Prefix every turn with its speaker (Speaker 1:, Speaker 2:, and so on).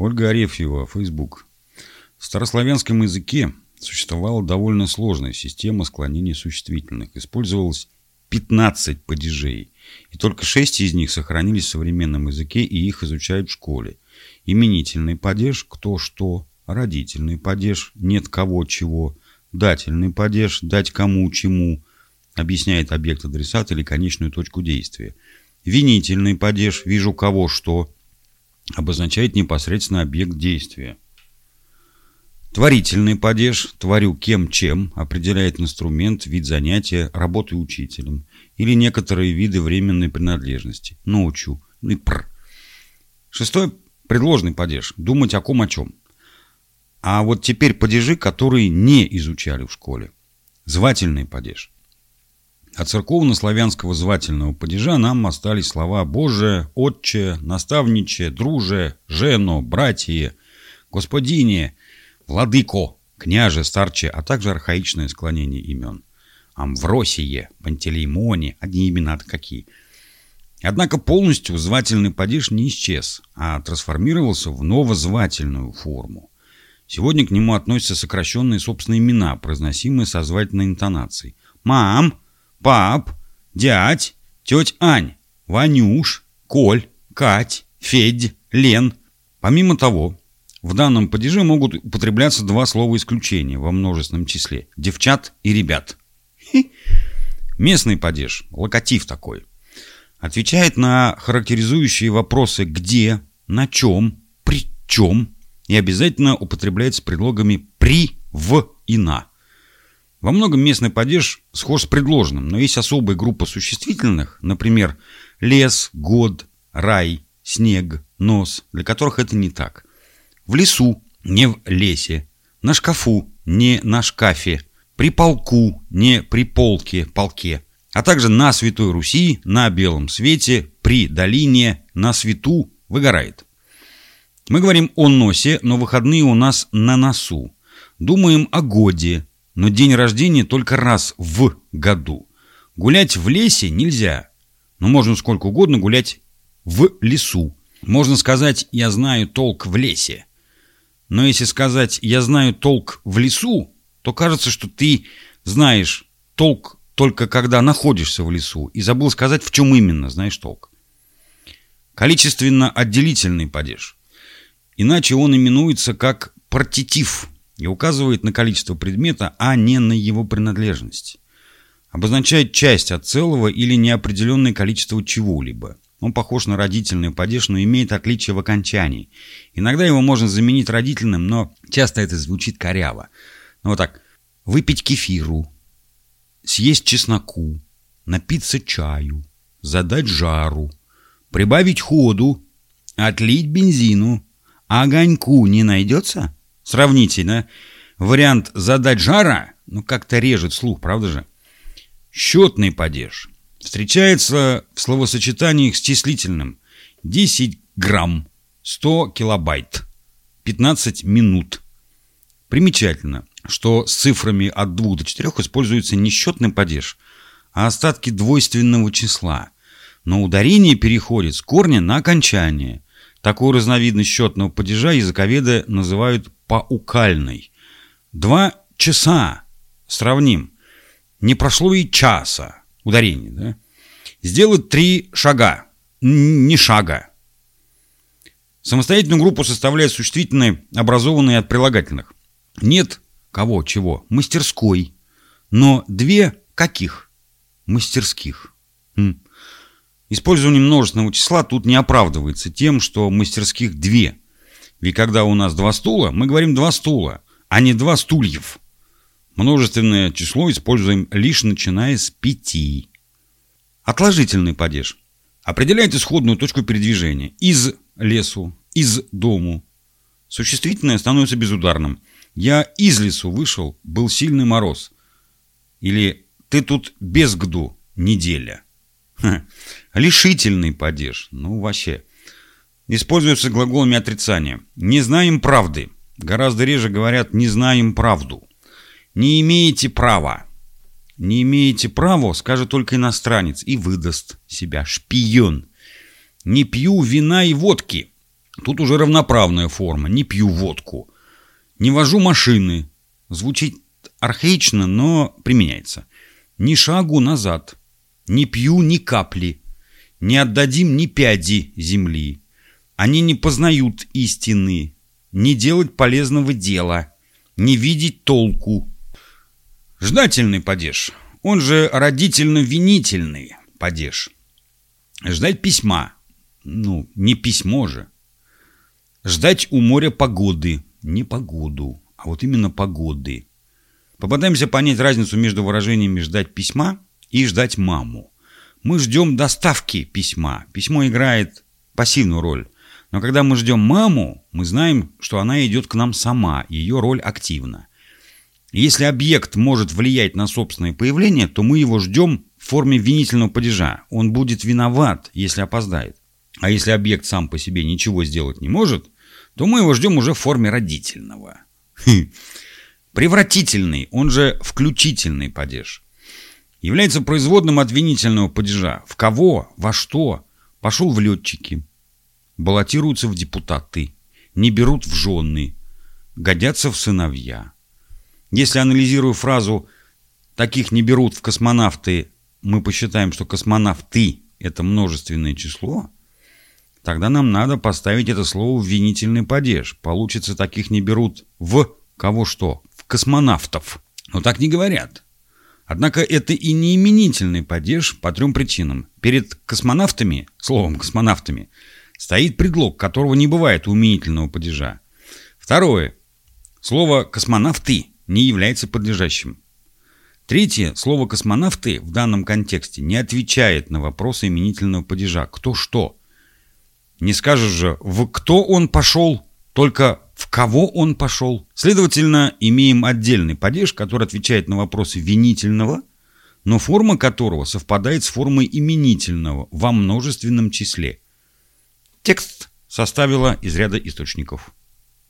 Speaker 1: Ольга Арефьева, Facebook. В старославянском языке существовала довольно сложная система склонений существительных. Использовалось 15 падежей, и только 6 из них сохранились в современном языке, и их изучают в школе. Именительный падеж «кто что», родительный падеж «нет кого чего», дательный падеж «дать кому чему», объясняет объект адресат или конечную точку действия. Винительный падеж «вижу кого что» обозначает непосредственно объект действия. Творительный падеж «творю кем чем» определяет инструмент, вид занятия, работы учителем или некоторые виды временной принадлежности. Научу. И пр. Шестой предложный падеж. Думать о ком о чем. А вот теперь падежи, которые не изучали в школе. Звательный падеж. От церковно-славянского звательного падежа нам остались слова «Боже», «Отче», «Наставниче», «Друже», «Жено», «Братье», «Господине», «Владыко», «Княже», «Старче», а также архаичное склонение имен. Амвросие, Пантелеймоне, одни имена-то какие. Однако полностью звательный падеж не исчез, а трансформировался в новозвательную форму. Сегодня к нему относятся сокращенные собственные имена, произносимые со звательной интонацией. «Мам», пап, дядь, тетя Ань, Ванюш, Коль, Кать, Федь, Лен. Помимо того, в данном падеже могут употребляться два слова исключения во множественном числе – девчат и ребят. Местный падеж, локатив такой, отвечает на характеризующие вопросы «где», «на чем», «при чем» и обязательно употребляется предлогами «при», «в» и «на». Во многом местный падеж схож с предложенным, но есть особая группа существительных, например, лес, год, рай, снег, нос, для которых это не так. В лесу, не в лесе, на шкафу, не на шкафе, при полку, не при полке, полке, а также на Святой Руси, на белом свете, при долине, на свету выгорает. Мы говорим о носе, но выходные у нас на носу. Думаем о годе, но день рождения только раз в году. Гулять в лесе нельзя, но можно сколько угодно гулять в лесу. Можно сказать «я знаю толк в лесе». Но если сказать «я знаю толк в лесу», то кажется, что ты знаешь толк только когда находишься в лесу и забыл сказать, в чем именно знаешь толк. Количественно отделительный падеж. Иначе он именуется как партитив – и указывает на количество предмета, а не на его принадлежность. Обозначает часть от целого или неопределенное количество чего-либо. Он похож на родительный падеж, но имеет отличие в окончании. Иногда его можно заменить родительным, но часто это звучит коряво. Ну вот так. Выпить кефиру, съесть чесноку, напиться чаю, задать жару, прибавить ходу, отлить бензину. А огоньку не найдется? Сравните, Вариант задать жара, ну как-то режет слух, правда же? Счетный падеж. Встречается в словосочетаниях с числительным. 10 грамм, 100 килобайт, 15 минут. Примечательно, что с цифрами от 2 до 4 используется не счетный падеж, а остатки двойственного числа. Но ударение переходит с корня на окончание. Такую разновидность счетного падежа языковеды называют паукальной. Два часа. Сравним. Не прошло и часа. Ударение, да? Сделать три шага. Не шага. Самостоятельную группу составляют существительные, образованные от прилагательных. Нет кого, чего, мастерской. Но две каких? Мастерских. Хм. Использование множественного числа тут не оправдывается тем, что мастерских две. Ведь когда у нас два стула, мы говорим два стула, а не два стульев. Множественное число используем лишь начиная с пяти. Отложительный падеж. Определяет исходную точку передвижения. Из лесу, из дому. Существительное становится безударным. Я из лесу вышел, был сильный мороз. Или ты тут без гду, неделя. Ха. Лишительный падеж. Ну, вообще. Используются глаголами отрицания. «Не знаем правды». Гораздо реже говорят «не знаем правду». «Не имеете права». «Не имеете права» скажет только иностранец и выдаст себя. Шпион. «Не пью вина и водки». Тут уже равноправная форма. Не пью водку. Не вожу машины. Звучит архаично, но применяется. Ни шагу назад. Не пью ни капли. Не отдадим ни пяди земли. Они не познают истины. Не делать полезного дела. Не видеть толку. Ждательный падеж. Он же родительно-винительный падеж. Ждать письма. Ну, не письмо же. Ждать у моря погоды. Не погоду, а вот именно погоды. Попытаемся понять разницу между выражениями «ждать письма» и «ждать маму». Мы ждем доставки письма. Письмо играет пассивную роль. Но когда мы ждем маму, мы знаем, что она идет к нам сама, ее роль активна. Если объект может влиять на собственное появление, то мы его ждем в форме винительного падежа. Он будет виноват, если опоздает. А если объект сам по себе ничего сделать не может, то мы его ждем уже в форме родительного. Хм. Превратительный, он же включительный падеж, является производным от винительного падежа. В кого, во что, пошел в летчики, баллотируются в депутаты, не берут в жены, годятся в сыновья. Если анализируя фразу «таких не берут в космонавты», мы посчитаем, что космонавты – это множественное число – Тогда нам надо поставить это слово в винительный падеж. Получится, таких не берут в кого что? В космонавтов. Но так не говорят. Однако это и не именительный падеж по трем причинам. Перед космонавтами, словом космонавтами, стоит предлог, которого не бывает у именительного падежа. Второе. Слово «космонавты» не является подлежащим. Третье. Слово «космонавты» в данном контексте не отвечает на вопросы именительного падежа. Кто что? Не скажешь же, в кто он пошел, только в кого он пошел. Следовательно, имеем отдельный падеж, который отвечает на вопросы винительного, но форма которого совпадает с формой именительного во множественном числе. Текст составила из ряда источников.